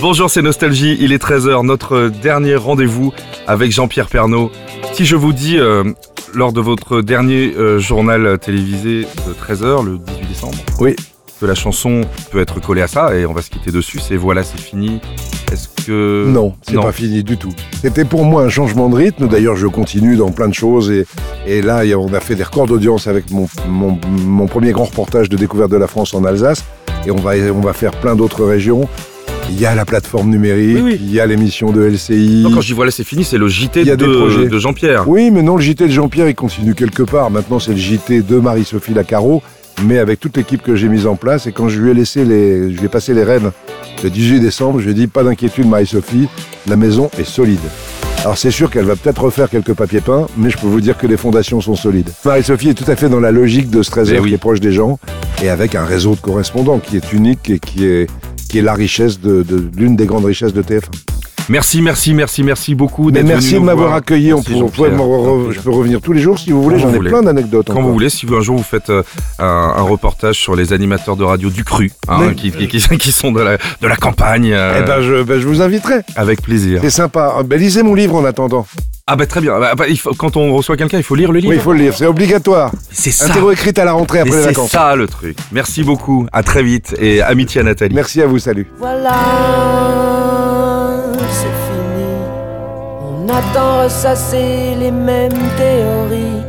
Bonjour, c'est Nostalgie, il est 13h, notre dernier rendez-vous avec Jean-Pierre Pernaud. Si je vous dis, euh, lors de votre dernier euh, journal télévisé de 13h, le 18 décembre, Oui, que la chanson peut être collée à ça, et on va se quitter dessus, c'est Voilà, c'est fini. Est-ce que... non, c'est non. pas fini du tout. C'était pour moi un changement de rythme. D'ailleurs, je continue dans plein de choses. Et, et là, on a fait des records d'audience avec mon, mon, mon premier grand reportage de découverte de la France en Alsace. Et on va, on va faire plein d'autres régions. Il y a la plateforme numérique, Oui, oui. il y a l'émission de LCI. Non, quand je dis Voilà, c'est fini, c'est le JT Il y a des projets. de, de Jean-Pierre. Oui, mais non, le JT de Jean-Pierre, il continue quelque part. Maintenant, c'est le JT de Marie-Sophie Lacaro, mais avec toute l'équipe que j'ai mise en place. Et quand je lui ai laissé les, je lui ai passé les rênes le 18 décembre, je lui ai dit pas d'inquiétude, Marie-Sophie, la maison est solide. Alors c'est sûr qu'elle va peut-être refaire quelques papiers peints, mais je peux vous dire que les fondations sont solides. Marie-Sophie est tout à fait dans la logique de ce trésor oui. qui est proche des gens, et avec un réseau de correspondants qui est unique et qui est, qui est la richesse de, de- l'une des grandes richesses de TF1. Merci, merci, merci, merci beaucoup d'être merci venu de m'avoir voir. accueilli. Merci, on peut re- je peux revenir tous les jours si vous voulez. J'en vous ai voulez. plein d'anecdotes. Quand encore. vous voulez, si un jour vous faites euh, un, un reportage sur les animateurs de radio du cru, hein, Mais- qui, qui, qui- qui sont de la, de la campagne, euh, Eh ben, je, ben, je vous inviterai. avec plaisir. C'est sympa. Ben, lisez mon livre en attendant. Ah bah très bien. Bah, bah, il faut- quand on reçoit quelqu'un, il faut lire le livre. Oui, il faut le lire. C'est obligatoire. C'est ça. Interro écrite à la rentrée Mais après les c'est vacances. ça le truc. Merci beaucoup. À très vite et amitié à Nathalie. Merci à vous. Salut. Voilà, c'est fini. On attend ressasser les mêmes théories.